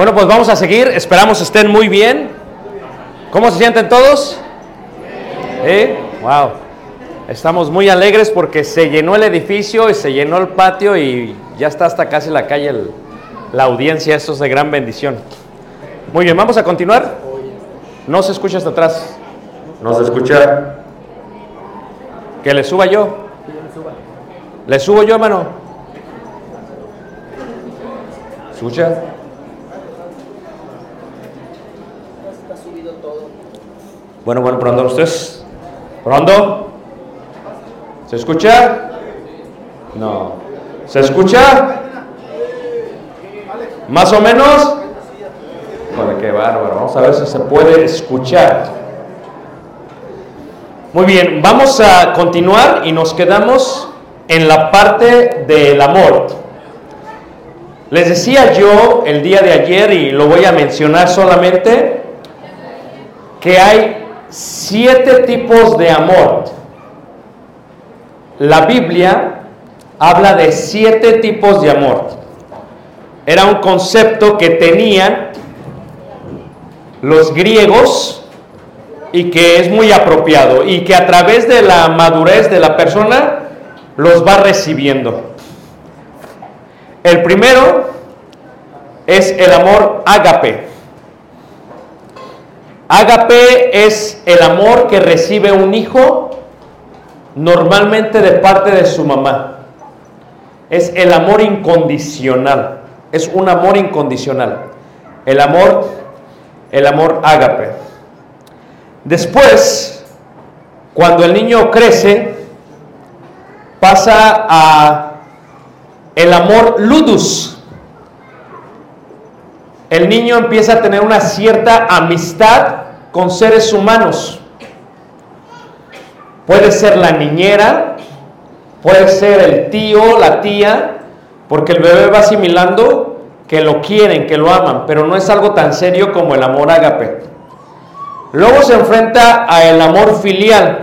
Bueno, pues vamos a seguir. Esperamos estén muy bien. ¿Cómo se sienten todos? ¿Eh? Wow. Estamos muy alegres porque se llenó el edificio y se llenó el patio y ya está hasta casi la calle el- la audiencia. Eso es de gran bendición. Muy bien, vamos a continuar. No se escucha hasta atrás. No se escucha. Que le suba yo. Le subo yo, hermano. ¿Escucha? Bueno, bueno, pronto ustedes. ¿Pronto? ¿Se escucha? No. ¿Se escucha? ¿Más o menos? Joder, qué bárbaro. Vamos a ver si se puede escuchar. Muy bien, vamos a continuar y nos quedamos en la parte del amor. Les decía yo el día de ayer y lo voy a mencionar solamente que hay siete tipos de amor. La Biblia habla de siete tipos de amor. Era un concepto que tenían los griegos y que es muy apropiado y que a través de la madurez de la persona los va recibiendo. El primero es el amor ágape. Ágape es el amor que recibe un hijo normalmente de parte de su mamá. Es el amor incondicional. Es un amor incondicional. El amor, el amor ágape. Después, cuando el niño crece, pasa a el amor ludus. El niño empieza a tener una cierta amistad con seres humanos. Puede ser la niñera, puede ser el tío, la tía, porque el bebé va asimilando que lo quieren, que lo aman, pero no es algo tan serio como el amor ágape. Luego se enfrenta a el amor filial.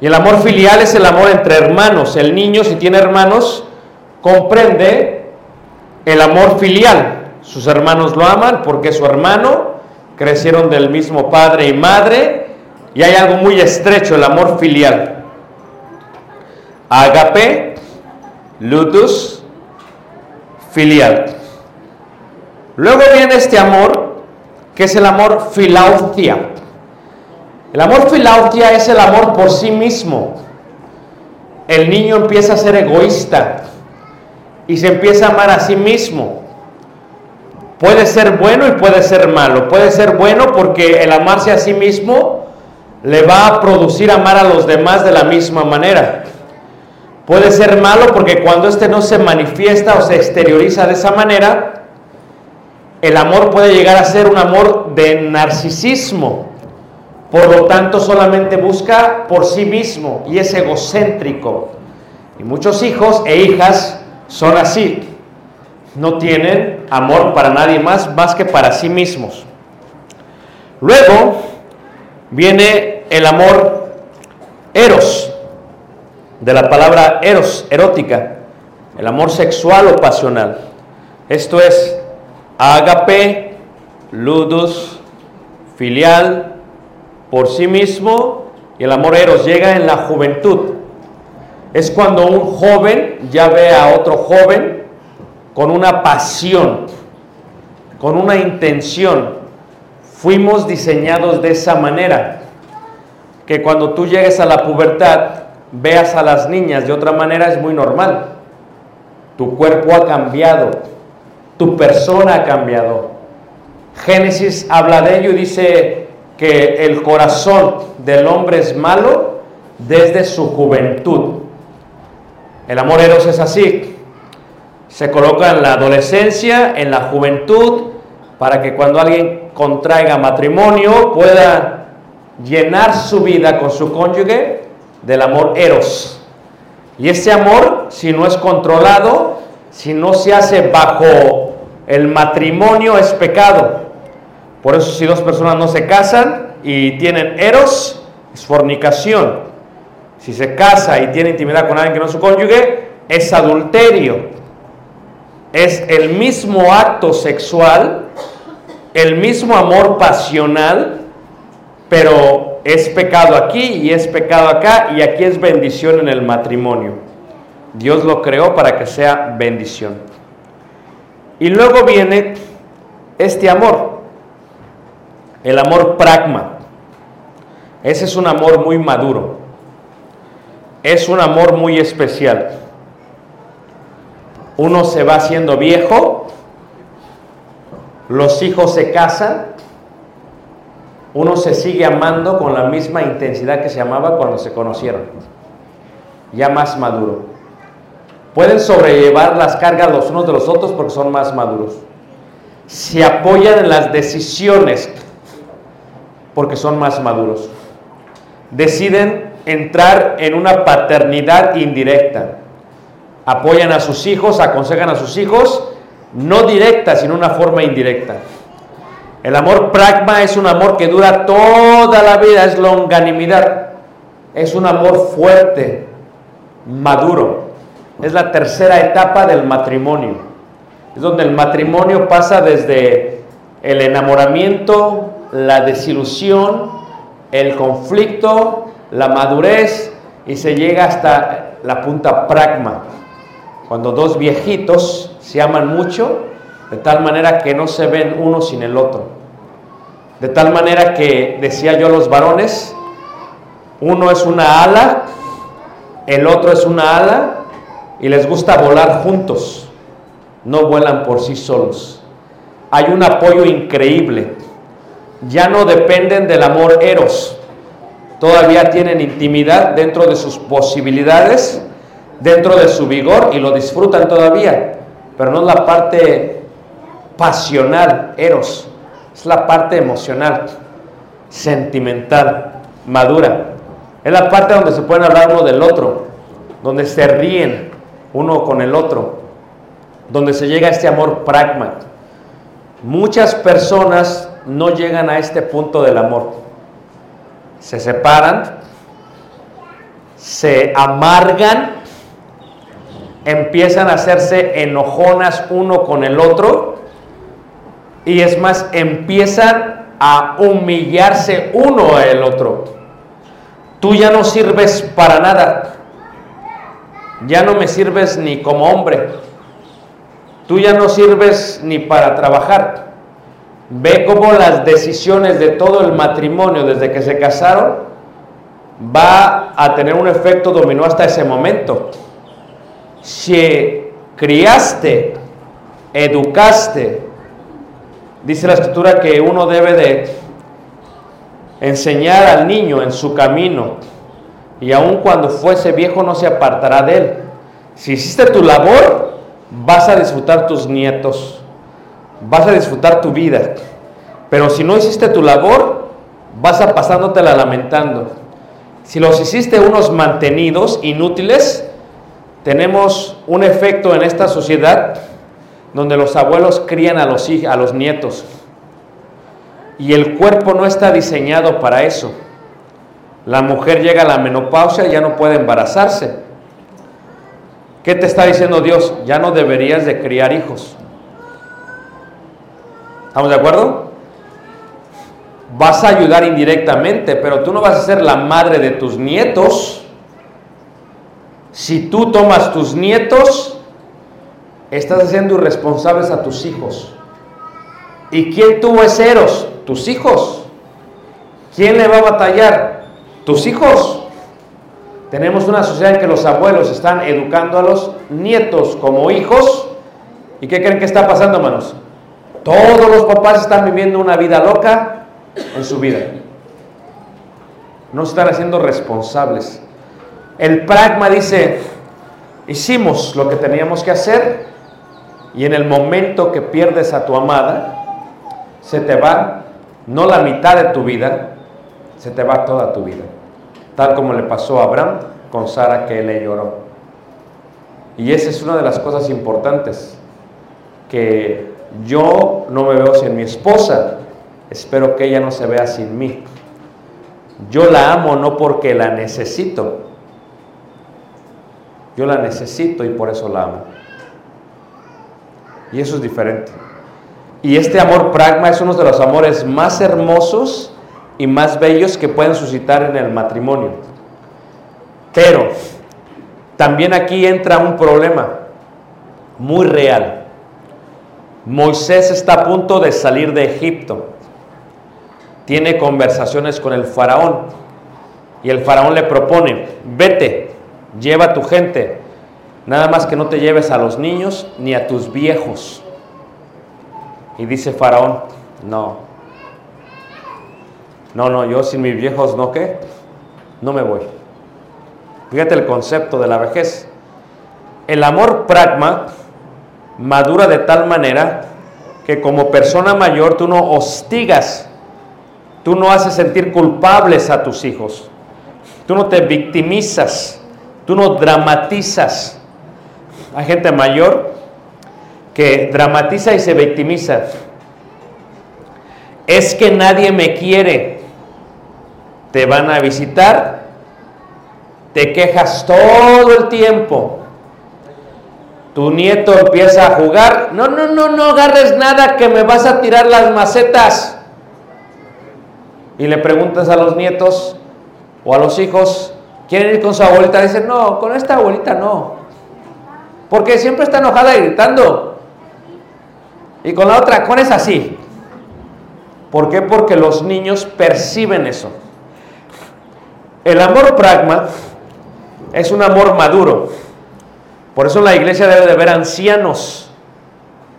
Y el amor filial es el amor entre hermanos. El niño, si tiene hermanos, comprende el amor filial. Sus hermanos lo aman porque es su hermano, crecieron del mismo padre y madre, y hay algo muy estrecho, el amor filial. Agape, ludus, filial. Luego viene este amor, que es el amor filautia. El amor filautia es el amor por sí mismo. el niño empieza a ser egoísta y se empieza a amar a sí mismo. Puede ser bueno y puede ser malo. Puede ser bueno porque el amarse a sí mismo le va a producir amar a los demás de la misma manera. Puede ser malo porque cuando éste no se manifiesta o se exterioriza de esa manera, el amor puede llegar a ser un amor de narcisismo. Por lo tanto, solamente busca por sí mismo y es egocéntrico. Y muchos hijos e hijas son así. No tienen amor para nadie más más que para sí mismos. Luego viene el amor eros, de la palabra eros, erótica, el amor sexual o pasional. Esto es agape, ludus, filial, por sí mismo, y el amor eros llega en la juventud. Es cuando un joven ya ve a otro joven con una pasión, con una intención. Fuimos diseñados de esa manera, que cuando tú llegues a la pubertad, veas a las niñas de otra manera es muy normal. Tu cuerpo ha cambiado, tu persona ha cambiado. Génesis habla de ello y dice que el corazón del hombre es malo desde su juventud. El amor eros es así. Se coloca en la adolescencia, en la juventud, para que cuando alguien contraiga matrimonio pueda llenar su vida con su cónyuge del amor eros. Y ese amor, si no es controlado, si no se hace bajo el matrimonio, es pecado. Por eso si dos personas no se casan y tienen eros, es fornicación. Si se casa y tiene intimidad con alguien que no es su cónyuge, es adulterio. Es el mismo acto sexual, el mismo amor pasional, pero es pecado aquí y es pecado acá y aquí es bendición en el matrimonio. Dios lo creó para que sea bendición. Y luego viene este amor, el amor pragma. Ese es un amor muy maduro. Es un amor muy especial. Uno se va haciendo viejo, los hijos se casan, uno se sigue amando con la misma intensidad que se amaba cuando se conocieron, ya más maduro. Pueden sobrellevar las cargas los unos de los otros porque son más maduros. Se apoyan en las decisiones porque son más maduros. Deciden entrar en una paternidad indirecta. Apoyan a sus hijos, aconsejan a sus hijos, no directa, sino una forma indirecta. El amor pragma es un amor que dura toda la vida, es longanimidad. Es un amor fuerte, maduro. Es la tercera etapa del matrimonio. Es donde el matrimonio pasa desde el enamoramiento, la desilusión, el conflicto, la madurez y se llega hasta la punta pragma. Cuando dos viejitos se aman mucho, de tal manera que no se ven uno sin el otro. De tal manera que, decía yo a los varones, uno es una ala, el otro es una ala, y les gusta volar juntos, no vuelan por sí solos. Hay un apoyo increíble. Ya no dependen del amor eros, todavía tienen intimidad dentro de sus posibilidades, dentro de su vigor y lo disfrutan todavía, pero no es la parte pasional, eros, es la parte emocional, sentimental, madura. Es la parte donde se pueden hablar uno del otro, donde se ríen uno con el otro, donde se llega a este amor pragma. Muchas personas no llegan a este punto del amor. Se separan, se amargan, empiezan a hacerse enojonas uno con el otro y es más, empiezan a humillarse uno al otro. Tú ya no sirves para nada. Ya no me sirves ni como hombre. Tú ya no sirves ni para trabajar. Ve cómo las decisiones de todo el matrimonio desde que se casaron va a tener un efecto dominó hasta ese momento. Si criaste, educaste, dice la escritura que uno debe de enseñar al niño en su camino y aun cuando fuese viejo no se apartará de él. Si hiciste tu labor, vas a disfrutar tus nietos, vas a disfrutar tu vida. Pero si no hiciste tu labor, vas a pasándotela lamentando. Si los hiciste unos mantenidos, inútiles, tenemos un efecto en esta sociedad donde los abuelos crían a los, a los nietos. Y el cuerpo no está diseñado para eso. La mujer llega a la menopausia y ya no puede embarazarse. ¿Qué te está diciendo Dios? Ya no deberías de criar hijos. ¿Estamos de acuerdo? Vas a ayudar indirectamente, pero tú no vas a ser la madre de tus nietos. Si tú tomas tus nietos, estás haciendo irresponsables a tus hijos. ¿Y quién tuvo ese Eros? Tus hijos. ¿Quién le va a batallar? Tus hijos. Tenemos una sociedad en que los abuelos están educando a los nietos como hijos. ¿Y qué creen que está pasando, hermanos? Todos los papás están viviendo una vida loca en su vida. No se están haciendo responsables. El pragma dice, hicimos lo que teníamos que hacer y en el momento que pierdes a tu amada, se te va no la mitad de tu vida, se te va toda tu vida. Tal como le pasó a Abraham con Sara que le lloró. Y esa es una de las cosas importantes que yo no me veo sin mi esposa, espero que ella no se vea sin mí. Yo la amo no porque la necesito, yo la necesito y por eso la amo. Y eso es diferente. Y este amor pragma es uno de los amores más hermosos y más bellos que pueden suscitar en el matrimonio. Pero también aquí entra un problema muy real. Moisés está a punto de salir de Egipto. Tiene conversaciones con el faraón. Y el faraón le propone, vete, lleva a tu gente. Nada más que no te lleves a los niños ni a tus viejos. Y dice faraón, no. No, no, yo sin mis viejos no qué. No me voy. Fíjate el concepto de la vejez. El amor pragma madura de tal manera que como persona mayor tú no hostigas, tú no haces sentir culpables a tus hijos, tú no te victimizas, tú no dramatizas. Hay gente mayor que dramatiza y se victimiza. Es que nadie me quiere. Te van a visitar, te quejas todo el tiempo. Tu nieto empieza a jugar. No, no, no, no agarres nada que me vas a tirar las macetas. Y le preguntas a los nietos o a los hijos, ¿quieren ir con su abuelita? Dicen, no, con esta abuelita no. Porque siempre está enojada y gritando. Y con la otra, con esa sí. ¿Por qué? Porque los niños perciben eso. El amor pragma es un amor maduro. Por eso la iglesia debe de ver ancianos,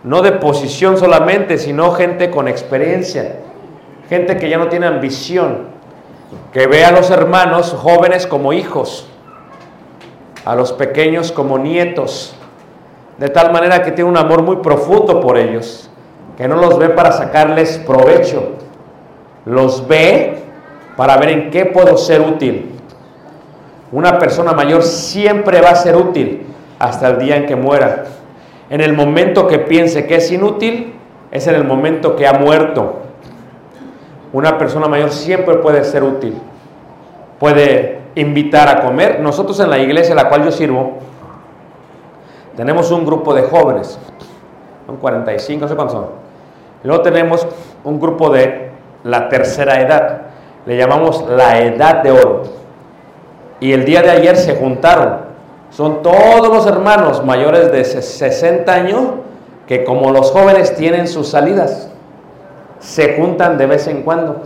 no de posición solamente, sino gente con experiencia, gente que ya no tiene ambición, que ve a los hermanos jóvenes como hijos, a los pequeños como nietos, de tal manera que tiene un amor muy profundo por ellos, que no los ve para sacarles provecho, los ve para ver en qué puedo ser útil. Una persona mayor siempre va a ser útil hasta el día en que muera. En el momento que piense que es inútil, es en el momento que ha muerto. Una persona mayor siempre puede ser útil. Puede invitar a comer. Nosotros en la iglesia a la cual yo sirvo, tenemos un grupo de jóvenes. Son 45, no sé cuántos son. Luego tenemos un grupo de la tercera edad. Le llamamos la edad de oro. Y el día de ayer se juntaron. Son todos los hermanos mayores de 60 años que como los jóvenes tienen sus salidas, se juntan de vez en cuando.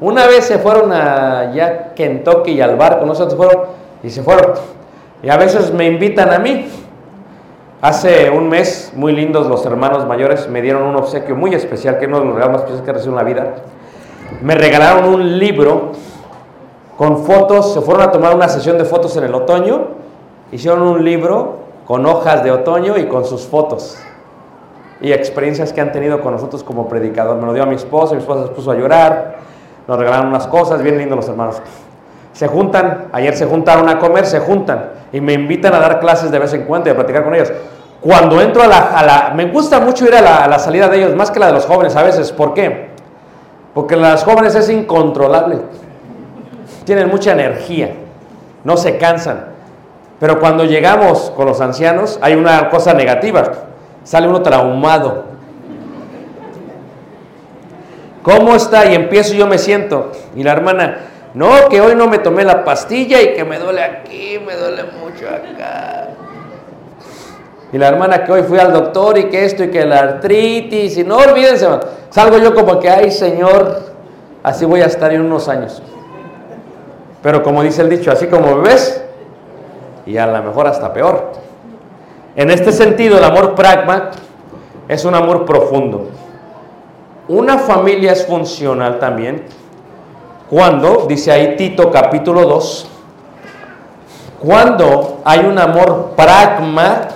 Una vez se fueron a ya Kentucky y al barco, nosotros fueron y se fueron. Y a veces me invitan a mí. Hace un mes, muy lindos los hermanos mayores, me dieron un obsequio muy especial, que es uno de los regalos más especiales que recibo la vida. Me regalaron un libro con fotos, se fueron a tomar una sesión de fotos en el otoño, hicieron un libro con hojas de otoño y con sus fotos y experiencias que han tenido con nosotros como predicador. Me lo dio a mi esposa, mi esposa se puso a llorar, nos regalaron unas cosas, bien lindos los hermanos. Se juntan, ayer se juntaron a comer, se juntan y me invitan a dar clases de vez en cuando y a platicar con ellos. Cuando entro a la, a me gusta mucho ir a la, a la salida de ellos, más que la de los jóvenes a veces. ¿Por qué? Porque la de los jóvenes es incontrolable. Tienen mucha energía, no se cansan. Pero cuando llegamos con los ancianos hay una cosa negativa, sale uno traumado. ¿Cómo está? Y empiezo yo me siento. Y la hermana, no, que hoy no me tomé la pastilla y que me duele aquí, me duele mucho acá. Y la hermana que hoy fui al doctor y que esto y que la artritis. Y no olvídense, salgo yo como que, ay Señor, así voy a estar en unos años. Pero como dice el dicho, así como ves, y a lo mejor hasta peor. En este sentido, el amor pragma es un amor profundo. Una familia es funcional también cuando, dice ahí Tito capítulo 2, cuando hay un amor pragma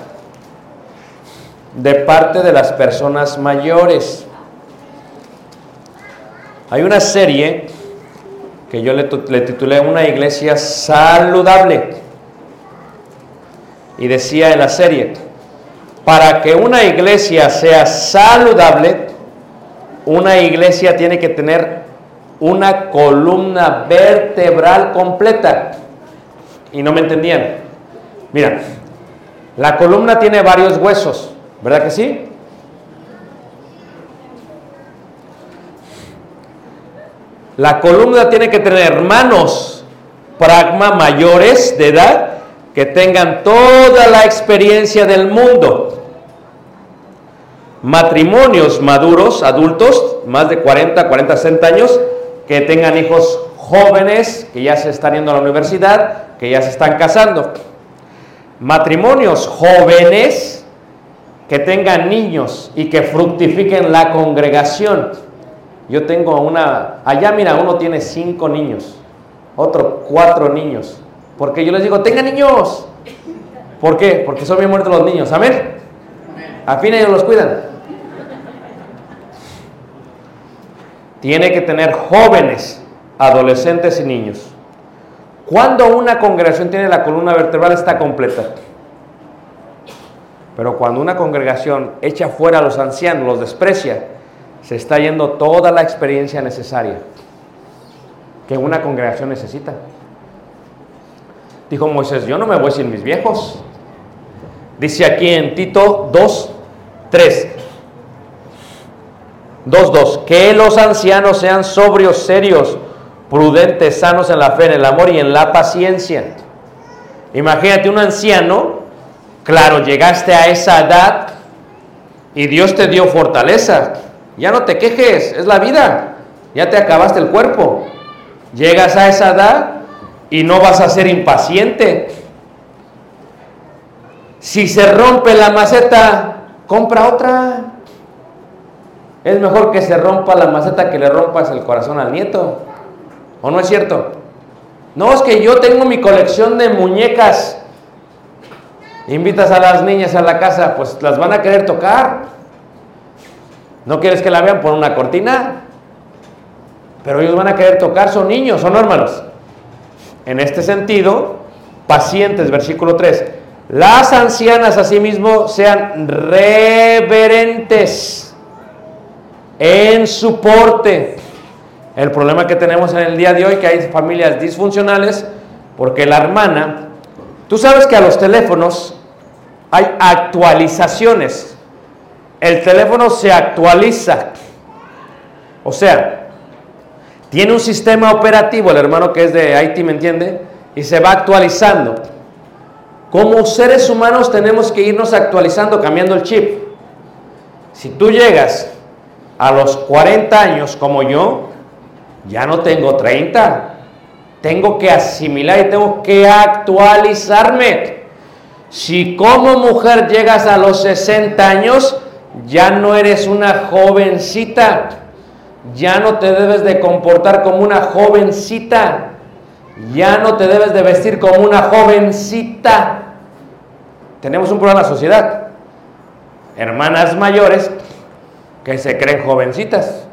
de parte de las personas mayores. Hay una serie que yo le, le titulé Una iglesia saludable. Y decía en la serie, para que una iglesia sea saludable, una iglesia tiene que tener una columna vertebral completa. Y no me entendían. Mira, la columna tiene varios huesos, ¿verdad que sí? La columna tiene que tener hermanos pragma mayores de edad que tengan toda la experiencia del mundo. Matrimonios maduros, adultos, más de 40, 40, 60 años, que tengan hijos jóvenes, que ya se están yendo a la universidad, que ya se están casando. Matrimonios jóvenes, que tengan niños y que fructifiquen la congregación. Yo tengo una, allá mira, uno tiene cinco niños, otro cuatro niños. Porque yo les digo, tengan niños. ¿Por qué? Porque son bien muertos los niños. Amén. A fin ellos los cuidan. Tiene que tener jóvenes, adolescentes y niños. Cuando una congregación tiene la columna vertebral está completa. Pero cuando una congregación echa fuera a los ancianos, los desprecia, se está yendo toda la experiencia necesaria que una congregación necesita. Dijo Moisés, yo no me voy sin mis viejos. Dice aquí en Tito 2, 3. 2, 2. Que los ancianos sean sobrios, serios, prudentes, sanos en la fe, en el amor y en la paciencia. Imagínate un anciano, claro, llegaste a esa edad y Dios te dio fortaleza. Ya no te quejes, es la vida. Ya te acabaste el cuerpo. Llegas a esa edad y no vas a ser impaciente. Si se rompe la maceta, compra otra. Es mejor que se rompa la maceta que le rompas el corazón al nieto. ¿O no es cierto? No, es que yo tengo mi colección de muñecas. Invitas a las niñas a la casa, pues las van a querer tocar. ¿No quieres que la vean por una cortina? Pero ellos van a querer tocar, son niños, son hermanos. En este sentido, pacientes, versículo 3. Las ancianas asimismo sean reverentes en su porte. El problema que tenemos en el día de hoy que hay familias disfuncionales porque la hermana, tú sabes que a los teléfonos hay actualizaciones. El teléfono se actualiza. O sea, tiene un sistema operativo, el hermano que es de Haití, ¿me entiende? Y se va actualizando. Como seres humanos tenemos que irnos actualizando, cambiando el chip. Si tú llegas a los 40 años como yo, Ya no tengo 30. Tengo que asimilar y tengo que actualizarme. Si como mujer llegas a los 60 años, ya no eres una jovencita. Ya no te debes de comportar como una jovencita. Ya no te debes de vestir como una jovencita. Tenemos un problema en la sociedad. Hermanas mayores que se creen jovencitas.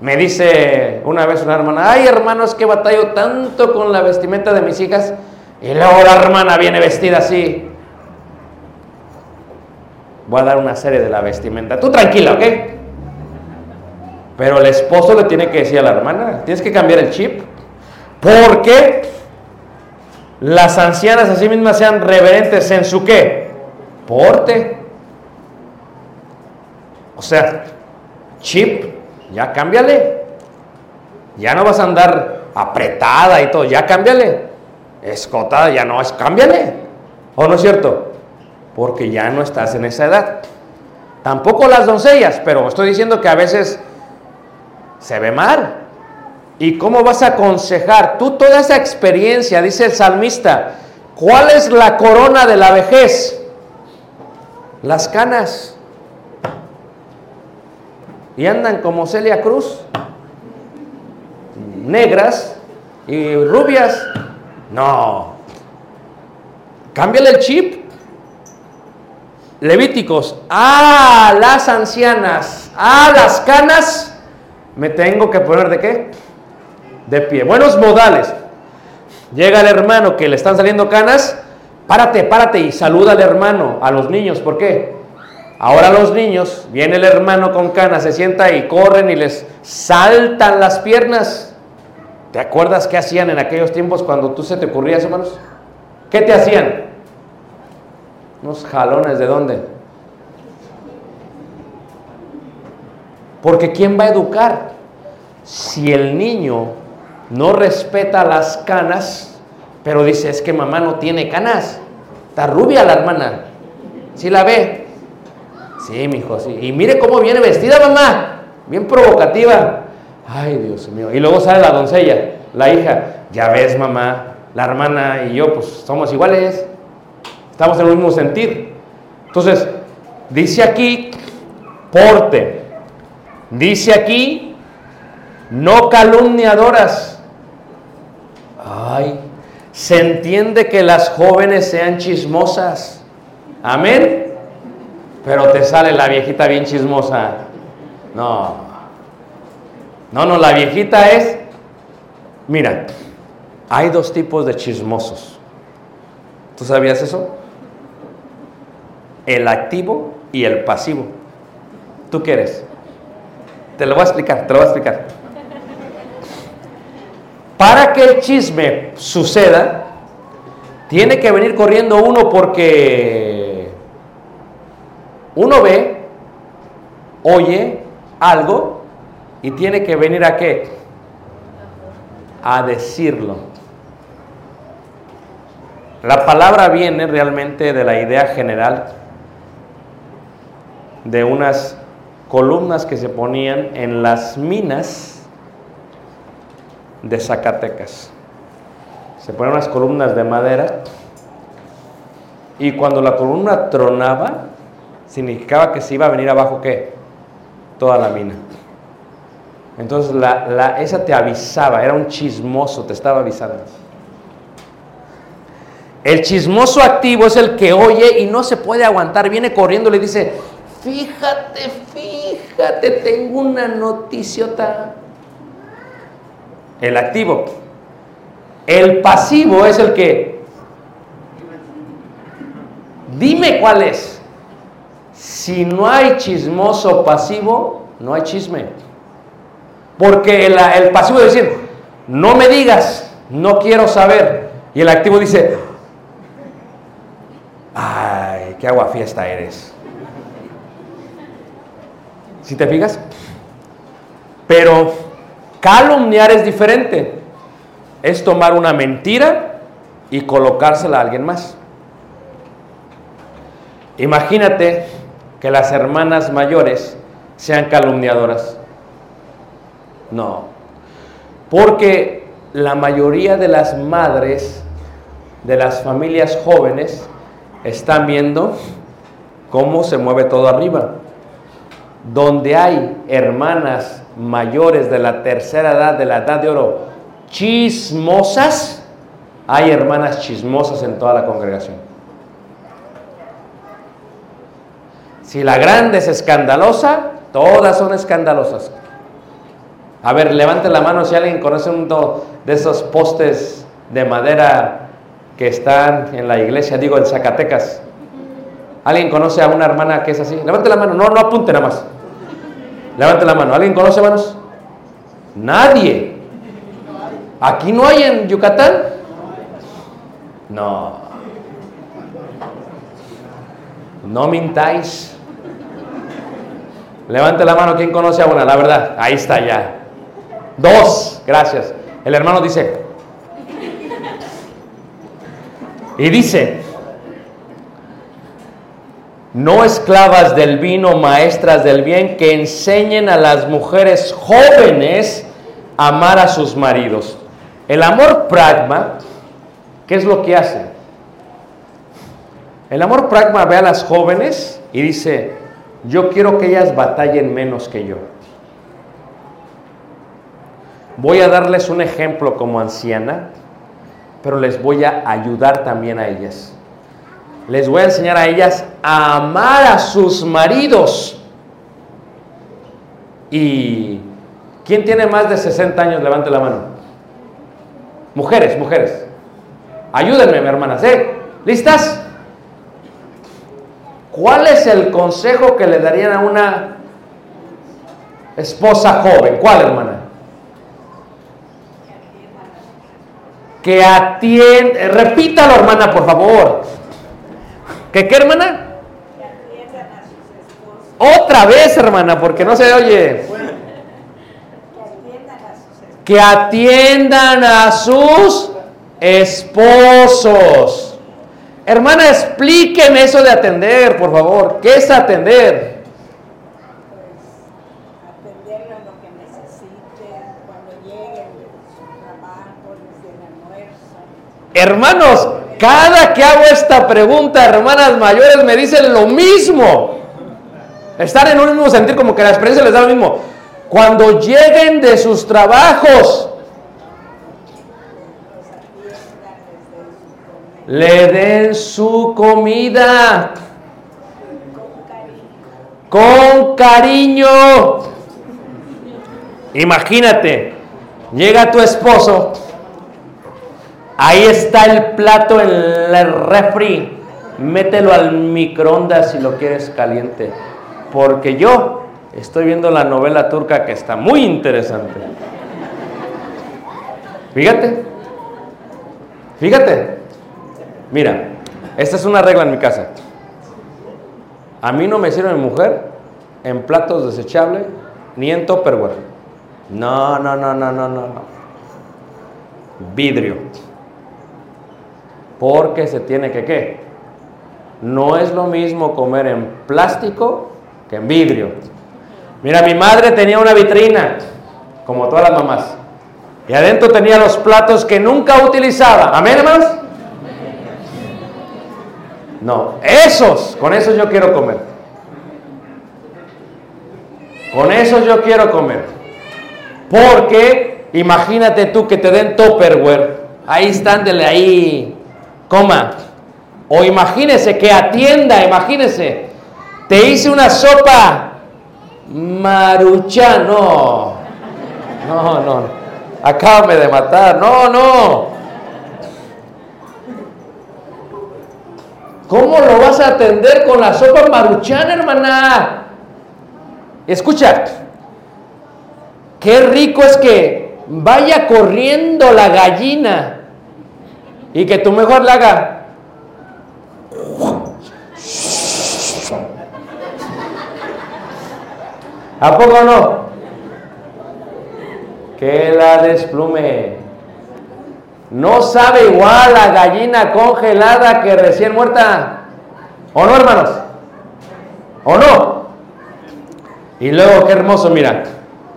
Me dice una vez una hermana, ay hermano, es que batallo tanto con la vestimenta de mis hijas. Y luego la hermana viene vestida así. Voy a dar una serie de la vestimenta. Tú tranquila, ¿ok? Pero el esposo le tiene que decir a la hermana, tienes que cambiar el chip. Porque las ancianas a sí mismas sean reverentes en su qué? Porte. O sea, chip, ya cámbiale. Ya no vas a andar apretada y todo, ya cámbiale. Escotada, ya no es, cámbiale. ¿O no es cierto? Porque ya no estás en esa edad. Tampoco las doncellas, pero estoy diciendo que a veces se ve mal. ¿Y cómo vas a aconsejar? Tú toda esa experiencia, dice el salmista, ¿cuál es la corona de la vejez? Las canas. Y andan como Celia Cruz, negras y rubias. No. Cámbiale el chip. Levíticos, a las ancianas, a las canas, me tengo que poner de qué? De pie. Buenos modales. Llega el hermano que le están saliendo canas, párate, párate y saluda al hermano, a los niños. ¿Por qué? Ahora los niños, viene el hermano con canas, se sienta y corren y les saltan las piernas. ¿Te acuerdas qué hacían en aquellos tiempos cuando tú se te ocurrías, hermanos? ¿Qué te hacían? Unos jalones de dónde? Porque ¿quién va a educar? Si el niño no respeta las canas, pero dice, es que mamá no tiene canas. Está rubia la hermana. ¿Sí la ve? Sí, mi hijo, sí. Y mire cómo viene vestida mamá. Bien provocativa. Ay, Dios mío. Y luego sale la doncella, la hija. Ya ves, mamá, la hermana y yo, pues somos iguales. Estamos en el mismo sentir. Entonces, dice aquí, porte. Dice aquí, no calumniadoras. Ay, se entiende que las jóvenes sean chismosas. Amén. Pero te sale la viejita bien chismosa. No. No, no, la viejita es... Mira, hay dos tipos de chismosos. ¿Tú sabías eso? El activo y el pasivo. ¿Tú qué eres? Te lo voy a explicar, te lo voy a explicar. Para que el chisme suceda, tiene que venir corriendo uno porque uno ve, oye algo y tiene que venir a qué? A decirlo. La palabra viene realmente de la idea general de unas columnas que se ponían en las minas de Zacatecas. Se ponían unas columnas de madera y cuando la columna tronaba, significaba que se iba a venir abajo qué? Toda la mina. Entonces la, la, esa te avisaba, era un chismoso, te estaba avisando. El chismoso activo es el que oye y no se puede aguantar, viene corriendo y le dice, fíjate, fíjate, tengo una noticiota. El activo. El pasivo es el que, dime cuál es. Si no hay chismoso pasivo, no hay chisme. Porque el, el pasivo es decir, no me digas, no quiero saber. Y el activo dice, ay, qué agua fiesta eres. ¿Si te fijas? Pero calumniar es diferente. Es tomar una mentira y colocársela a alguien más. Imagínate que las hermanas mayores sean calumniadoras. No. Porque la mayoría de las madres de las familias jóvenes están viendo cómo se mueve todo arriba. Donde hay hermanas mayores de la tercera edad, de la edad de oro, chismosas, hay hermanas chismosas en toda la congregación. Si la grande es escandalosa, todas son escandalosas. A ver, levante la mano si alguien conoce uno de esos postes de madera que están en la iglesia, digo en Zacatecas. ¿Alguien conoce a una hermana que es así? Levante la mano, no, no apunte nada más. Levante la mano. ¿Alguien conoce, hermanos? Nadie. ¿Aquí no hay en Yucatán? No. No mintáis. Levante la mano, ¿quién conoce a una? La verdad, ahí está ya. Dos, gracias. El hermano dice. Y dice, no esclavas del vino, maestras del bien, que enseñen a las mujeres jóvenes a amar a sus maridos. El amor pragma, ¿qué es lo que hace? El amor pragma ve a las jóvenes y dice, yo quiero que ellas batallen menos que yo. Voy a darles un ejemplo como anciana, pero les voy a ayudar también a ellas. Les voy a enseñar a ellas a amar a sus maridos. ¿Y quién tiene más de 60 años? Levante la mano. Mujeres, mujeres. Ayúdenme, hermanas. ¿eh? ¿Listas? ¿Cuál es el consejo que le darían a una esposa joven? ¿Cuál, hermana? Que atiende, repítalo, hermana, por favor. ¿Que qué, hermana? Otra vez, hermana, porque no se oye. Que atiendan a sus esposos. Hermana, explíqueme eso de atender, por favor. ¿Qué es atender? atenderlo en lo que necesiten, cuando lleguen de su trabajo, desde el almuerzo. Hermanos, cada que hago esta pregunta, hermanas mayores me dicen lo mismo. Estar en un mismo sentir, como que la experiencia les da lo mismo. Cuando lleguen de sus trabajos, le den su comida con cariño. Imagínate, llega tu esposo, ahí está el plato en el refri, mételo al microondas si lo quieres caliente, porque yo estoy viendo la novela turca que está muy interesante. Fíjate, fíjate, mira, esta es una regla en mi casa. A mí no me sirve mi mujer en platos desechables ni en Tupperware. No, no, no, no, no, no, no. Vidrio. Porque se tiene que qué? No es lo mismo comer en plástico que en vidrio. Mira, mi madre tenía una vitrina, como todas las mamás. Y adentro tenía los platos que nunca utilizaba. ¿Amén, hermanos? No, esos, con esos yo quiero comer. Con esos yo quiero comer. Porque imagínate tú que te den Tupperware. Ahí están, dele ahí, coma. O imagínese que atienda, imagínese. Te hice una sopa maruchan, no. No, no. Acábame de matar. No, no. ¿Cómo lo vas a atender con la sopa maruchan, hermana? Escucha, qué rico es que vaya corriendo la gallina y que tú mejor la haga. ¿A poco no? Que la desplume. No sabe igual la gallina congelada que recién muerta. ¿O no, hermanos? ¿O no? Y luego, qué hermoso, mira.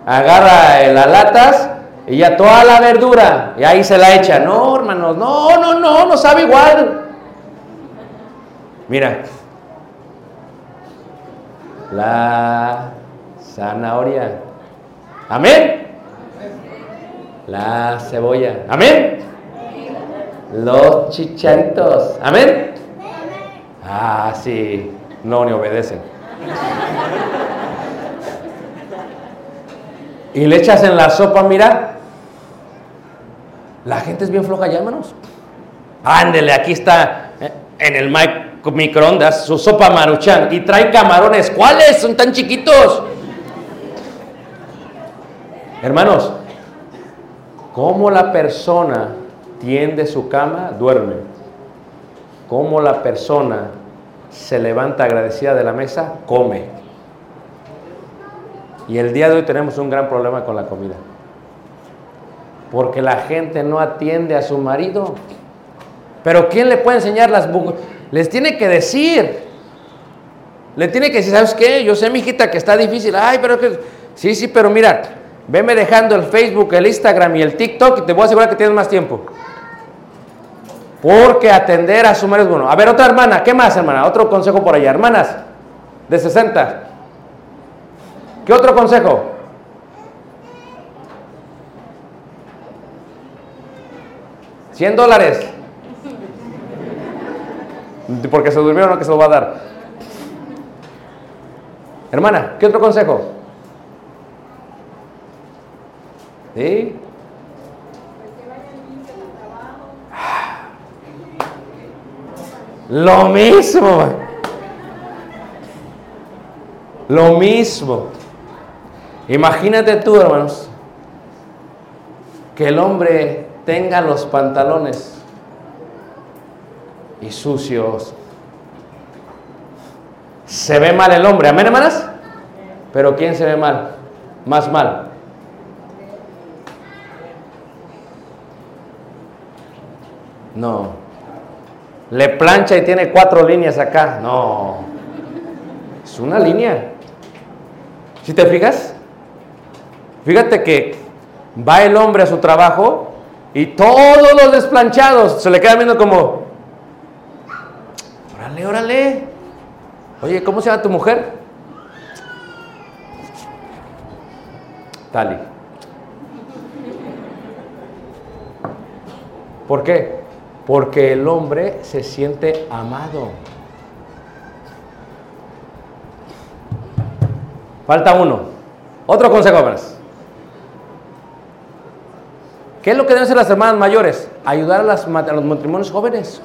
agarra las latas y ya toda la verdura, y ahí se la echa. No, hermanos, no, no, no, no sabe igual. Mira, la zanahoria. Amén. La cebolla. Amén. Los chicharitos. Amén. Ah, sí. No, ni obedecen. Y le echas en la sopa, mira. La gente es bien floja ya, hermanos. Ándele, aquí está eh, en el mic- microondas su sopa maruchan y trae camarones. ¿Cuáles? Son tan chiquitos. Hermanos, ¿cómo la persona tiende su cama? Duerme. ¿Cómo la persona se levanta agradecida de la mesa? Come. Y el día de hoy tenemos un gran problema con la comida. Porque la gente no atiende a su marido. Pero ¿quién le puede enseñar las Les tiene que decir. Le tiene que decir, ¿sabes qué? Yo sé, mi hijita, que está difícil. Ay, pero que... Sí, sí, pero mira, veme dejando el Facebook, el Instagram y el TikTok y te voy a asegurar que tienes más tiempo. Porque atender a su marido es bueno. A ver, otra hermana, ¿qué más, hermana? Otro consejo por allá. Hermanas, de 60. ¿Qué otro consejo? ¿100 dólares? Porque se durmieron, no que se lo va a dar. Hermana, ¿qué otro consejo? ¿Sí? Lo mismo. Lo mismo. Imagínate tú, hermanos, que el hombre tenga los pantalones y sucios. Se ve mal el hombre, amén, hermanas. Pero ¿quién se ve mal? Más mal. No. Le plancha y tiene cuatro líneas acá. No. Es una línea. ¿Si te fijas? Fíjate que va el hombre a su trabajo y todos los desplanchados se le quedan viendo como, órale, órale. Oye, ¿cómo se llama tu mujer? Tali. ¿Por qué? Porque el hombre se siente amado. Falta uno. Otro consejo más. ¿Qué es lo que deben hacer las hermanas mayores? Ayudar a, los matrimonios jóvenes.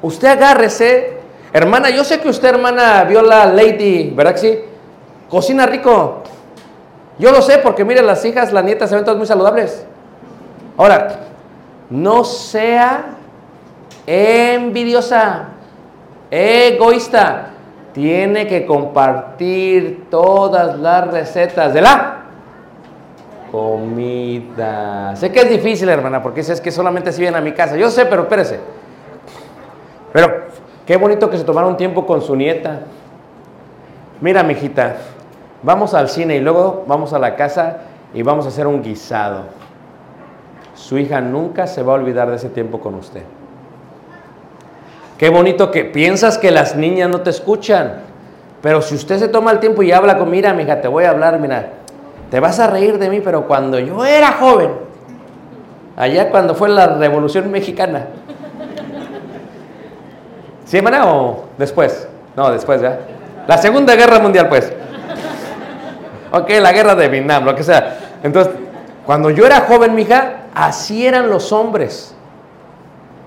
Usted agárrese. Hermana, yo sé que usted, hermana, vio la Lady, ¿verdad que sí? Cocina rico. Yo lo sé porque, mire, las hijas, las nietas se ven todas muy saludables. Ahora, no sea envidiosa, egoísta. Tiene que compartir todas las recetas de la comida. Sé que es difícil, hermana, porque es que solamente si vienen a mi casa. Yo sé, pero espérese. Pero qué bonito que se tomaron tiempo con su nieta. Mira, mijita, vamos al cine y luego vamos a la casa y vamos a hacer un guisado. Su hija nunca se va a olvidar de ese tiempo con usted. Qué bonito que piensas que las niñas no te escuchan. Pero si usted se toma el tiempo y habla con, mira, mija, te voy a hablar, mira, te vas a reír de mí, pero cuando yo era joven, allá cuando fue la Revolución Mexicana. ¿Sí, o después? No, después, ¿ya? La Segunda Guerra Mundial, pues. Ok, la guerra de Vietnam, lo que sea. Entonces, cuando yo era joven, mija, así eran los hombres.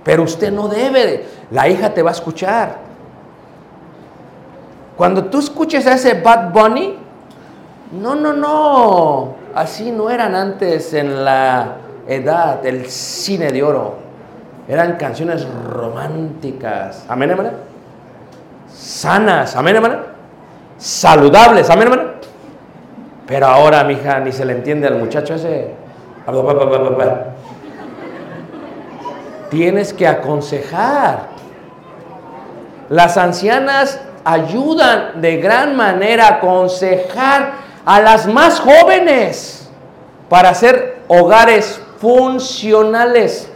Pero usted no debe, de- la hija te va a escuchar. Cuando tú escuches a ese Bad Bunny, no, no, no, así no eran antes en la edad, el cine de oro. Eran canciones románticas. Amén, hermana. Sanas, amén, hermana. Saludables, amén, hermana. Pero ahora, mija, ni se le entiende al muchacho ese. Tienes que aconsejar. Las ancianas ayudan de gran manera a aconsejar a las más jóvenes para hacer hogares funcionales.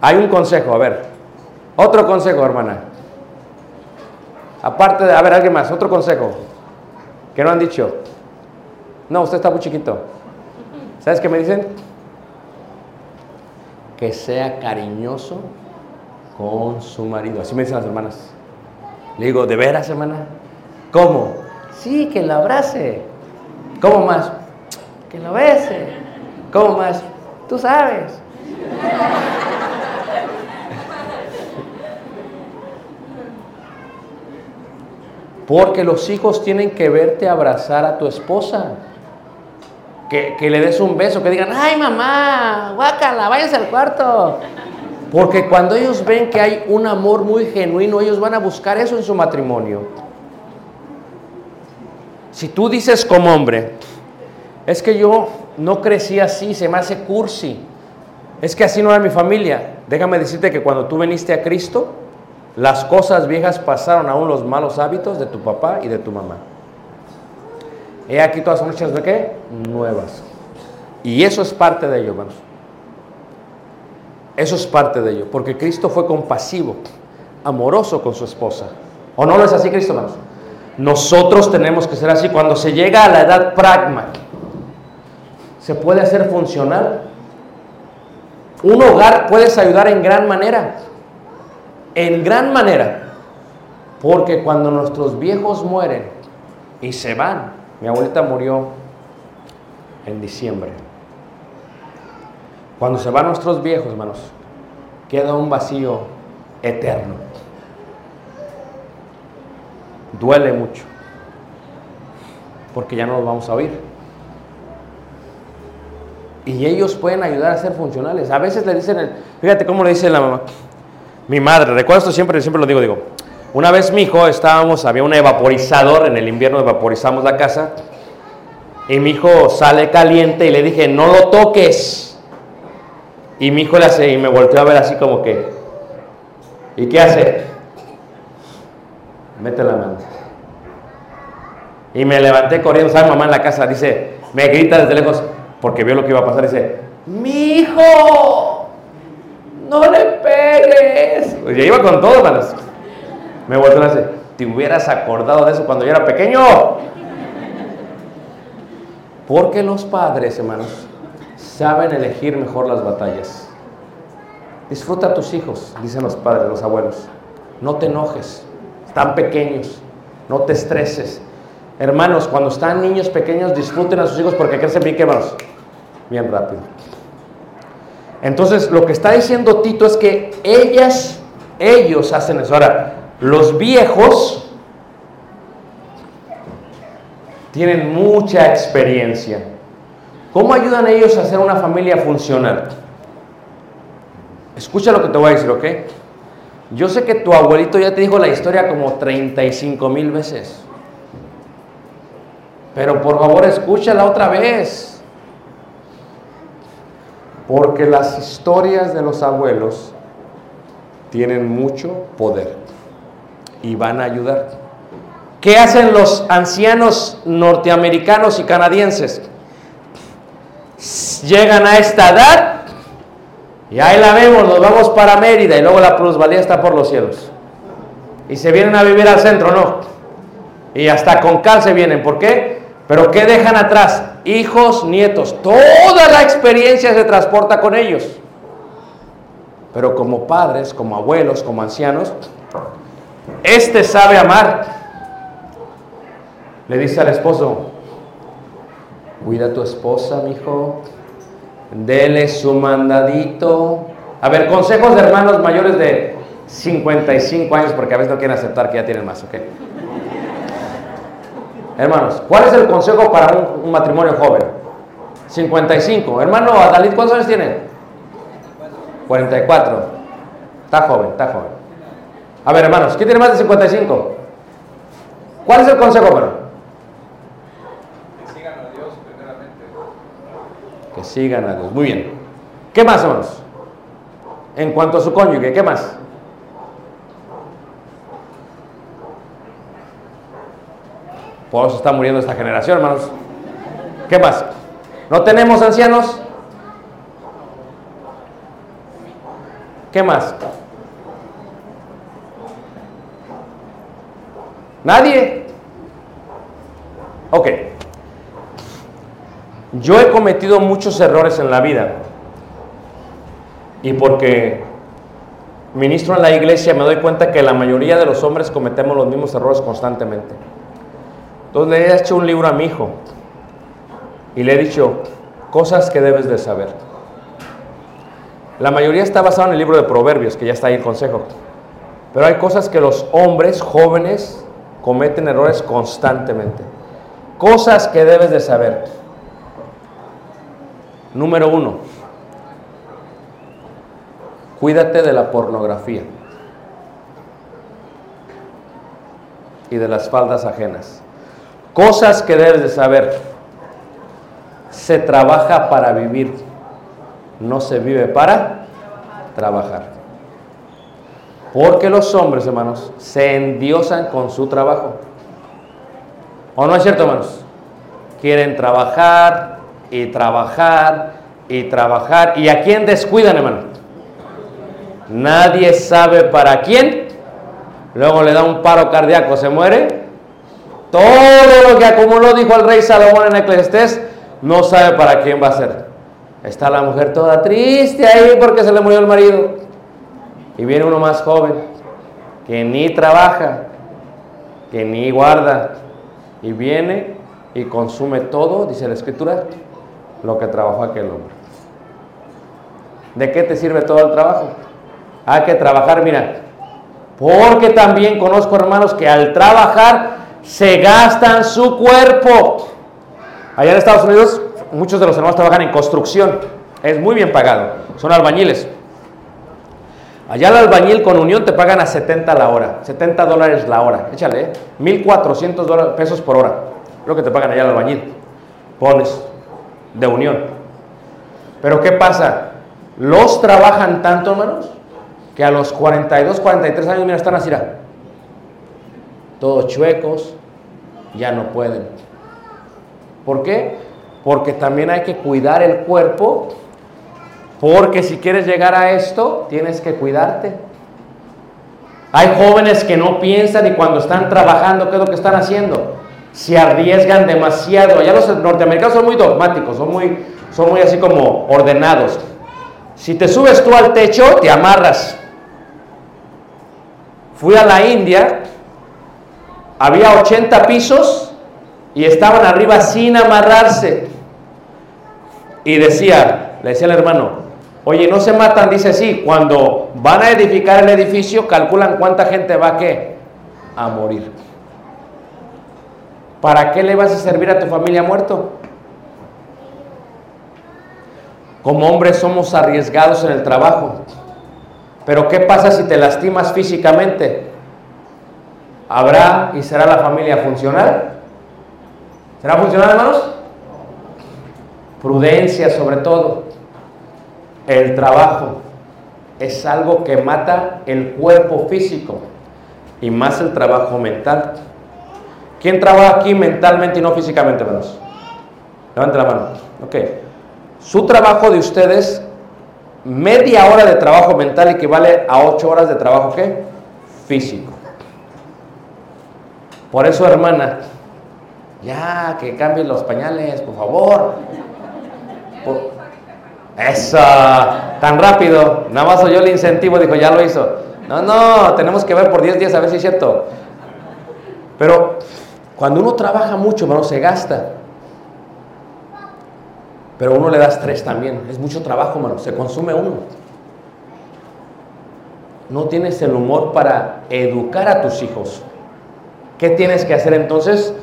Hay un consejo, a ver. Otro consejo, hermana. Aparte de, a ver, alguien más, otro consejo. que no han dicho? No, usted está muy chiquito. ¿Sabes qué me dicen? Que sea cariñoso con su marido. Así me dicen las hermanas. Le digo, ¿de veras, hermana? ¿Cómo? Sí, que lo abrace. ¿Cómo más? Que lo bese. ¿Cómo más? Tú sabes. Porque los hijos tienen que verte abrazar a tu esposa. Que, que le des un beso, que digan, ay mamá, guácala, váyanse al cuarto. Porque cuando ellos ven que hay un amor muy genuino, ellos van a buscar eso en su matrimonio. Si tú dices como hombre, es que yo no crecí así, se me hace cursi, es que así no era mi familia, déjame decirte que cuando tú viniste a Cristo, las cosas viejas pasaron aún los malos hábitos de tu papá y de tu mamá. He aquí todas son hechas de qué? Nuevas. Y eso es parte de ello, hermanos. Eso es parte de ello, porque Cristo fue compasivo, amoroso con su esposa. ¿O no lo es así, Cristo, hermanos? Nosotros tenemos que ser así. Cuando se llega a la edad pragma, se puede hacer funcional. Un hogar puedes ayudar en gran manera. En gran manera. Porque cuando nuestros viejos mueren y se van, mi abuelita murió en diciembre. Cuando se van nuestros viejos, hermanos, queda un vacío eterno. Duele mucho. Porque ya no los vamos a oír. Y ellos pueden ayudar a ser funcionales. A veces le dicen, el- fíjate cómo le dice la mamá. Mi madre, recuerdo esto siempre, siempre lo digo, digo. Una vez mi hijo estábamos, había un evaporizador, en el invierno evaporizamos la casa. Y mi hijo sale caliente y le dije, no lo toques. Y mi hijo le hace, y me volteó a ver así como que, ¿y qué hace? Mete la mano. Y me levanté corriendo, ¿sabe mamá en la casa? Dice, me grita desde lejos, porque vio lo que iba a pasar, dice, mi hijo, no le pegues. Pues ya iba con todo, hermanos. Me volteó y dice, te hubieras acordado de eso cuando yo era pequeño. Porque los padres, hermanos, saben elegir mejor las batallas. Disfruta a tus hijos, dicen los padres, los abuelos. No te enojes, están pequeños, no te estreses. Hermanos, cuando están niños pequeños, disfruten a sus hijos porque crecen bien, ¿qué, hermanos? Bien rápido. Entonces, lo que está diciendo Tito es que ellas, ellos hacen eso. Ahora, los viejos tienen mucha experiencia. ¿Cómo ayudan ellos a hacer una familia funcional? Escucha lo que te voy a decir, ¿ok? Yo sé que tu abuelito ya te dijo la historia como 35 mil veces. Pero por favor escúchala otra vez. Porque las historias de los abuelos tienen mucho poder y van a ayudar. ¿Qué hacen los ancianos norteamericanos y canadienses? Llegan a esta edad y ahí la vemos, nos vamos para Mérida y luego la plusvalía está por los cielos. Y se vienen a vivir al centro, ¿no? Y hasta con cal se vienen. ¿Por qué? Pero ¿qué dejan atrás? Hijos, nietos. Toda la experiencia se transporta con ellos. Pero como padres, como abuelos, como ancianos, este sabe amar. Le dice al esposo, cuida a tu esposa, mi hijo. Dele su mandadito. A ver, consejos de hermanos mayores de 55 años, porque a veces no quieren aceptar que ya tienen más, ¿ok? Hermanos, ¿cuál es el consejo para un, matrimonio joven? 55. Hermano Adalid, ¿cuántos años tiene? 44. Está joven, está joven. A ver, hermanos, ¿quién tiene más de 55? ¿Cuál es el consejo, hermano? Que sigan a Dios primeramente. Que sigan a. Muy bien. ¿Qué más, hermanos? En cuanto a su cónyuge, ¿qué más? Por eso está muriendo esta generación, hermanos. ¿Qué más? ¿No tenemos ancianos? ¿Qué más? ¿Nadie? Ok. Yo he cometido muchos errores en la vida. Y porque ministro en la iglesia me doy cuenta que la mayoría de los hombres cometemos los mismos errores constantemente. Entonces le he hecho un libro a mi hijo y le he dicho cosas que debes de saber. La mayoría está basado en el libro de Proverbios, que ya está ahí el consejo. Pero hay cosas que los hombres jóvenes cometen errores constantemente. Cosas que debes de saber. Número uno, cuídate de la pornografía y de las faldas ajenas. Cosas que debes de saber. Se trabaja para vivir, no se vive para trabajar. Porque los hombres, hermanos, se endiosan con su trabajo. ¿O no es cierto, hermanos? Quieren trabajar y trabajar y trabajar. ¿Y a quién descuidan, hermano? Nadie sabe para quién. Luego le da un paro cardíaco, se muere. Todo lo que acumuló, dijo el rey Salomón en Eclesiastés, no sabe para quién va a ser. Está la mujer toda triste ahí porque se le murió el marido. Y viene uno más joven, que ni trabaja, que ni guarda. Y viene y consume todo, dice la escritura, lo que trabajó aquel hombre. ¿De qué te sirve todo el trabajo? Hay que trabajar, mira. Porque también conozco hermanos que al trabajar se gastan su cuerpo. Allá en Estados Unidos, muchos de los hermanos trabajan en construcción. Es muy bien pagado. Son albañiles. Allá el albañil con unión te pagan a 70 la hora, 70 dólares la hora. Échale, ¿eh? 1400 dólares, pesos por hora. Lo que te pagan allá el albañil. Pones de unión. Pero ¿qué pasa? Los trabajan tanto, hermanos, que a los 42, 43 años, mira, están así, todos chuecos, ya no pueden. ¿Por qué? Porque también hay que cuidar el cuerpo, porque si quieres llegar a esto, tienes que cuidarte. Hay jóvenes que no piensan y cuando están trabajando, ¿qué es lo que están haciendo? Se arriesgan demasiado. Allá los norteamericanos son muy dogmáticos, son muy, son muy así como ordenados. Si te subes tú al techo, te amarras. Fui a la India, había 80 pisos y estaban arriba sin amarrarse. Y decía, le decía al hermano, oye, no se matan, dice sí, cuando van a edificar el edificio, calculan cuánta gente va qué? A morir. ¿Para qué le vas a servir a tu familia muerto? Como hombres somos arriesgados en el trabajo. Pero ¿qué pasa si te lastimas físicamente? ¿Habrá y será la familia funcional? ¿Será funcional, hermanos? Prudencia sobre todo. El trabajo es algo que mata el cuerpo físico y más el trabajo mental. ¿Quién trabaja aquí mentalmente y no físicamente, hermanos? Levante la mano. Ok. Su trabajo de ustedes, media hora de trabajo mental equivale a ocho horas de trabajo ¿qué? Físico. Por eso, hermana, ya que cambien los pañales, por favor. Por... Eso, tan rápido. Nada más oyó el incentivo, dijo, ya lo hizo. No, no, tenemos que ver por 10 días a ver si es cierto. Pero cuando uno trabaja mucho, hermano, se gasta. Pero uno le da estrés también. Es mucho trabajo, hermano. Se consume uno. No tienes el humor para educar a tus hijos. ¿Qué tienes que hacer entonces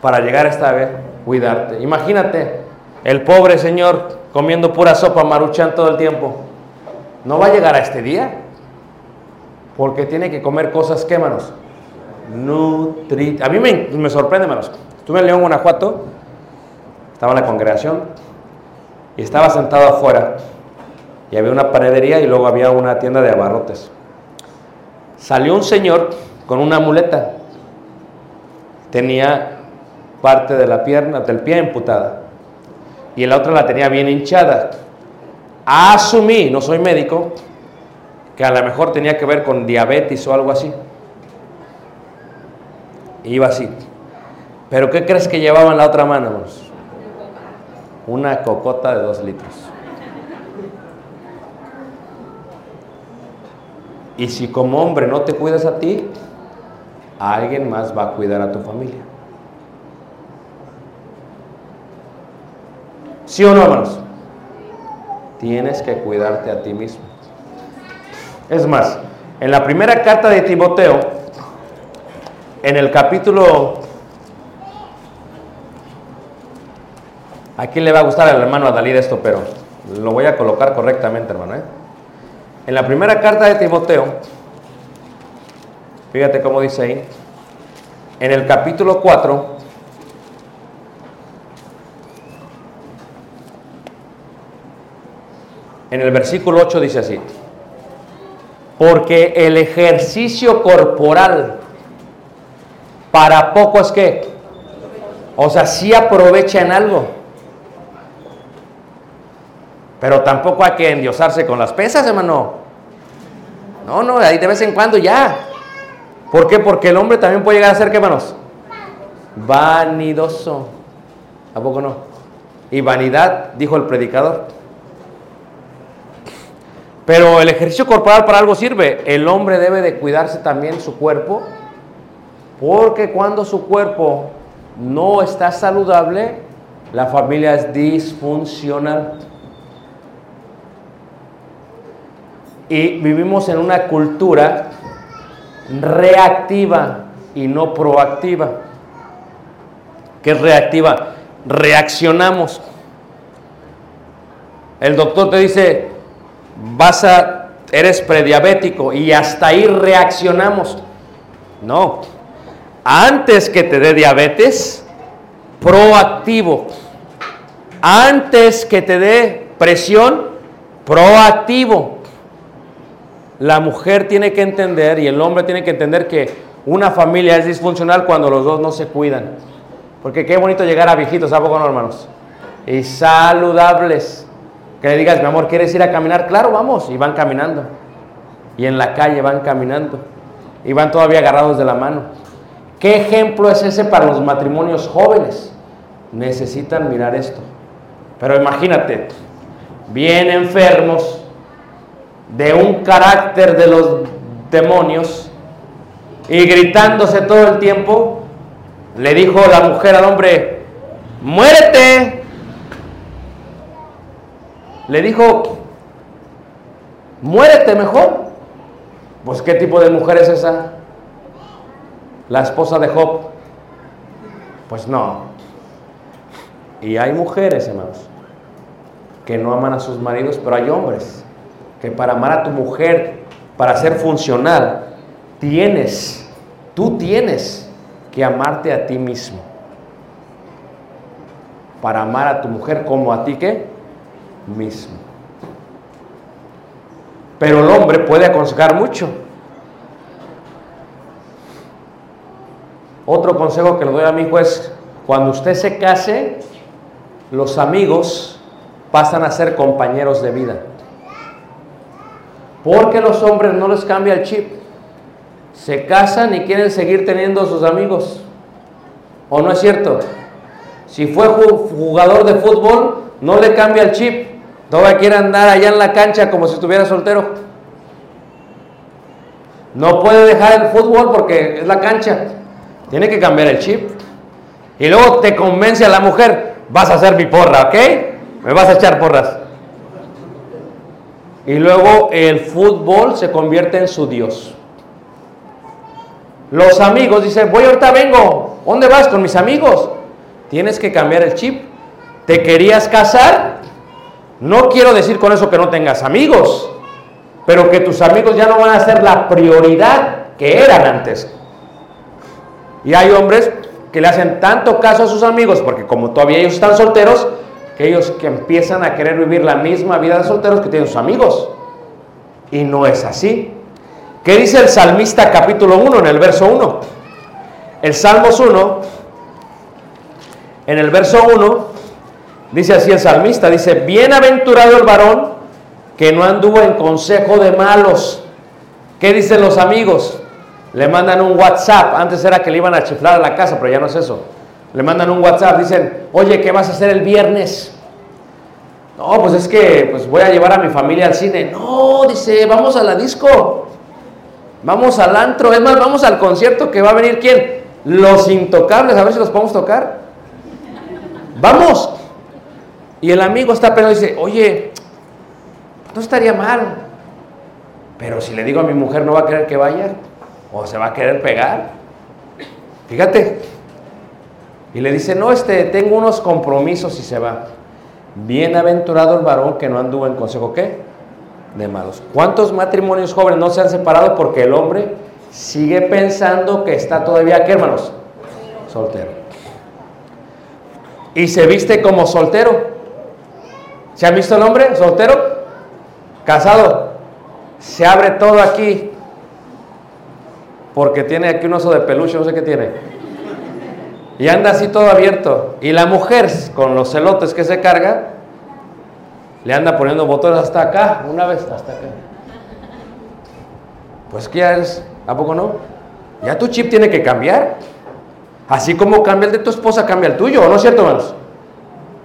para llegar a esta vez? Cuidarte. Imagínate, el pobre señor comiendo pura sopa maruchan todo el tiempo. No va a llegar a este día. Porque tiene que comer cosas, ¿qué, manos? Nutri... A mí me, sorprende. Estuve en León, Guanajuato. Estaba en la congregación y estaba sentado afuera y había una panadería y luego había una tienda de abarrotes. Salió un señor con una muleta. Tenía parte de la pierna, del pie amputada. Y la otra la tenía bien hinchada. Asumí, no soy médico, que a lo mejor tenía que ver con diabetes o algo así. Iba así. Pero ¿qué crees que llevaba en la otra mano? hermanos? Una cocota de dos litros. Y si como hombre no te cuidas a ti, alguien más va a cuidar a tu familia. ¿Sí o no, hermanos? Tienes que cuidarte a ti mismo. Es más, en la primera carta de Timoteo, en el capítulo... Aquí le va a gustar al hermano Adalid esto, pero lo voy a colocar correctamente, hermano. ¿eh? En la primera carta de Timoteo, fíjate cómo dice ahí, en el capítulo 4, en el versículo 8 dice así, porque el ejercicio corporal para poco es que, o sea, sí aprovecha en algo, pero tampoco hay que endiosarse con las pesas, hermano. No, no, ahí de vez en cuando ya. ¿Por qué? Porque el hombre también puede llegar a ser, ¿qué, hermanos? Vanidoso. ¿A poco no? Y vanidad, dijo el predicador. Pero el ejercicio corporal para algo sirve. El hombre debe de cuidarse también su cuerpo, porque cuando su cuerpo no está saludable, la familia es disfuncional. Y vivimos en una cultura reactiva y no proactiva. ¿Qué es reactiva? Reaccionamos. El doctor te dice, vas a, eres prediabético y hasta ahí reaccionamos. No. Antes que te dé diabetes, proactivo. Antes que te dé presión, proactivo. La mujer tiene que entender y el hombre tiene que entender que una familia es disfuncional cuando los dos no se cuidan. Porque qué bonito llegar a viejitos, ¿a poco no, hermanos? Y saludables. Que le digas, mi amor, ¿quieres ir a caminar? Claro, vamos. Y van caminando. Y en la calle van caminando. Y van todavía agarrados de la mano. ¿Qué ejemplo es ese para los matrimonios jóvenes? Necesitan mirar esto. Pero imagínate, bien enfermos, de un carácter de los demonios, y gritándose todo el tiempo, le dijo la mujer al hombre, muérete. Le dijo, muérete mejor. Pues ¿qué tipo de mujer es esa? La esposa de Job. Pues no. Y hay mujeres, hermanos, que no aman a sus maridos, pero hay hombres que para amar a tu mujer, para ser funcional, tienes, tú tienes que amarte a ti mismo. Para amar a tu mujer como a ti que mismo. Pero el hombre puede aconsejar mucho. Otro consejo que le doy a mi hijo es, cuando usted se case, los amigos pasan a ser compañeros de vida. Porque los hombres no les cambia el chip. Se casan y quieren seguir teniendo sus amigos. ¿O no es cierto? Si fue jugador de fútbol, no le cambia el chip. Todavía quiere andar allá en la cancha como si estuviera soltero. No puede dejar el fútbol porque es la cancha. Tiene que cambiar el chip. Y luego te convence a la mujer, vas a hacer mi porra, ¿ok? Me vas a echar porras. Y luego el fútbol se convierte en su Dios. Los amigos dicen, voy ahorita vengo. ¿Dónde vas? Con mis amigos. Tienes que cambiar el chip. ¿Te querías casar? No quiero decir con eso que no tengas amigos, pero que tus amigos ya no van a ser la prioridad que eran antes. Y hay hombres que le hacen tanto caso a sus amigos, porque como todavía ellos están solteros, que ellos que empiezan a querer vivir la misma vida de solteros que tienen sus amigos. Y no es así. ¿Qué dice el salmista capítulo 1 en el verso 1? El Salmos 1 en el verso 1, dice así el salmista, dice, bienaventurado el varón que no anduvo en consejo de malos. ¿Qué dicen los amigos? Le mandan un WhatsApp, antes era que le iban a chiflar a la casa, pero ya no es eso. Le mandan un WhatsApp, dicen, oye, ¿qué vas a hacer el viernes? No, pues es que pues voy a llevar a mi familia al cine. No, dice, vamos a la disco. Vamos al antro. Es más, vamos al concierto que va a venir quién? Los intocables. A ver si los podemos tocar. Vamos. Y el amigo está pensando dice, oye, no estaría mal. Pero si le digo a mi mujer, ¿no va a querer que vaya? ¿O se va a querer pegar? Fíjate. Y le dice, no, este, tengo unos compromisos y se va. Bienaventurado el varón que no anduvo en consejo, ¿qué? De malos. ¿Cuántos matrimonios jóvenes no se han separado porque el hombre sigue pensando que está todavía, ¿qué hermanos? Soltero. Y se viste como soltero. ¿Se ha visto el hombre soltero? Casado. Se abre todo aquí. Porque tiene aquí un oso de peluche, no sé qué tiene. Y anda así todo abierto. Y la mujer, con los celotes que se carga, le anda poniendo botones hasta acá, una vez hasta acá. Pues ya eres, ¿a poco no? Ya tu chip tiene que cambiar. Así como cambia el de tu esposa, cambia el tuyo, ¿no es cierto, hermanos?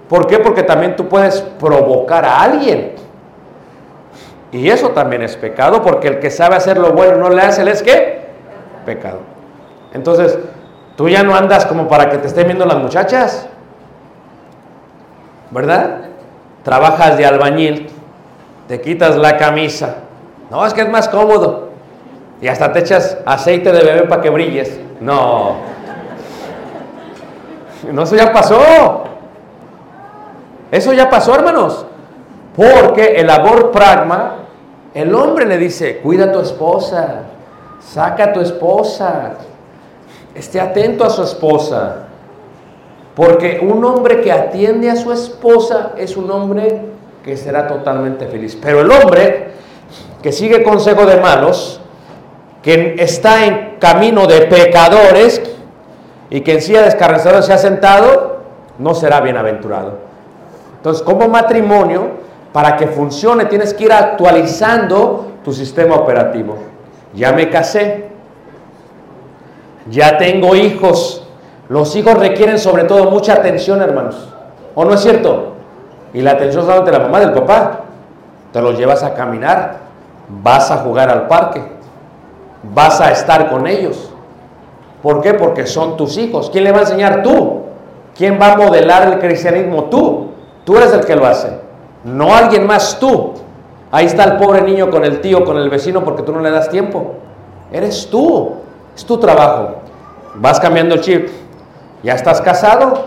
¿Por qué? Porque también tú puedes provocar a alguien. Y eso también es pecado, porque el que sabe hacer lo bueno no le hace, ¿el es qué? Pecado. Entonces, tú ya no andas como para que te estén viendo las muchachas. ¿Verdad? Trabajas de albañil, te quitas la camisa. No, es que es más cómodo. Y hasta te echas aceite de bebé para que brilles. No. No, eso ya pasó. Eso ya pasó, hermanos. Porque el amor pragma, el hombre le dice, cuida a tu esposa, saca a tu esposa, esté atento a su esposa. Porque un hombre que atiende a su esposa es un hombre que será totalmente feliz. Pero el hombre que sigue consejo de malos, que está en camino de pecadores y que en silla de escarnecedores se ha sentado, no será bienaventurado. Entonces, como matrimonio, para que funcione, tienes que ir actualizando tu sistema operativo. Ya me casé, ya tengo hijos. Los hijos requieren sobre todo mucha atención, hermanos. ¿O no es cierto? Y la atención es de la mamá, del papá. Te los llevas a caminar, vas a jugar al parque, vas a estar con ellos. ¿Por qué? Porque son tus hijos. ¿Quién le va a enseñar tú? ¿Quién va a modelar el cristianismo? Tú. Tú eres el que lo hace. No alguien más tú. Ahí está el pobre niño con el tío, con el vecino, porque tú no le das tiempo. Eres tú. Es tu trabajo. Vas cambiando el chip. Ya estás casado.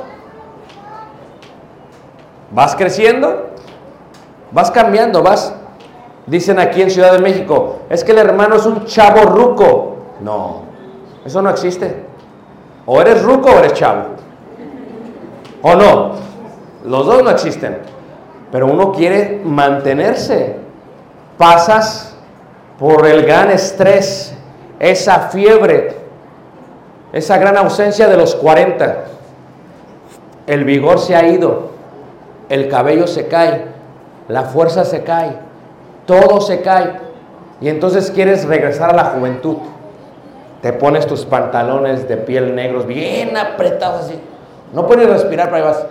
Vas creciendo. Vas cambiando. Vas. Dicen aquí en Ciudad de México, es que el hermano es un chavo ruco. No, eso no existe. O eres ruco o eres chavo. ¿O no? Los dos no existen. Pero uno quiere mantenerse. Pasas por el gran estrés, esa fiebre, esa gran ausencia de los 40. El vigor se ha ido, el cabello se cae, la fuerza se cae, todo se cae. Y entonces quieres regresar a la juventud. Te pones tus pantalones de piel negros bien apretados así. No puedes respirar, pero ahí vas.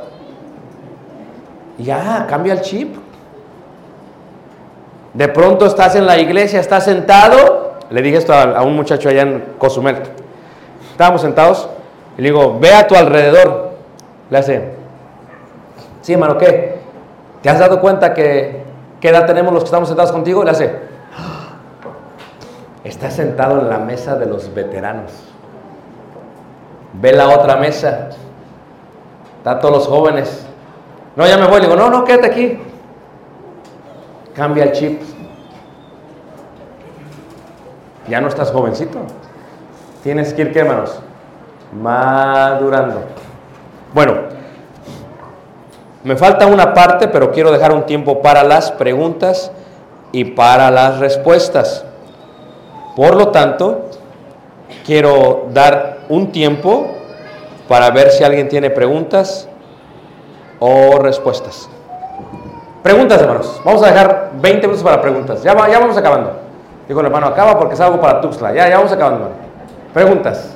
Ya, cambia el chip. De pronto estás en la iglesia, estás sentado. Le dije esto a, un muchacho allá en Cozumel. Estábamos sentados y le digo, ve a tu alrededor. Le hace, sí, hermano, ¿qué? ¿Te has dado cuenta que qué edad tenemos los que estamos sentados contigo? Le hace, está sentado en la mesa de los veteranos. Ve la otra mesa. Están todos los jóvenes. No, ya me voy. Le digo, no, no, quédate aquí. Cambia el chip. Ya no estás jovencito. Tienes que ir, ¿qué. Madurando. Bueno, me falta una parte, pero quiero dejar un tiempo para las preguntas y para las respuestas. Por lo tanto, quiero dar un tiempo para ver si alguien tiene preguntas o respuestas. Preguntas, hermanos. Vamos a dejar 20 minutos para preguntas. Ya, va, ya vamos acabando. Digo, hermano, acaba porque es algo para Tuxla. Ya, ya vamos acabando, hermano. Preguntas.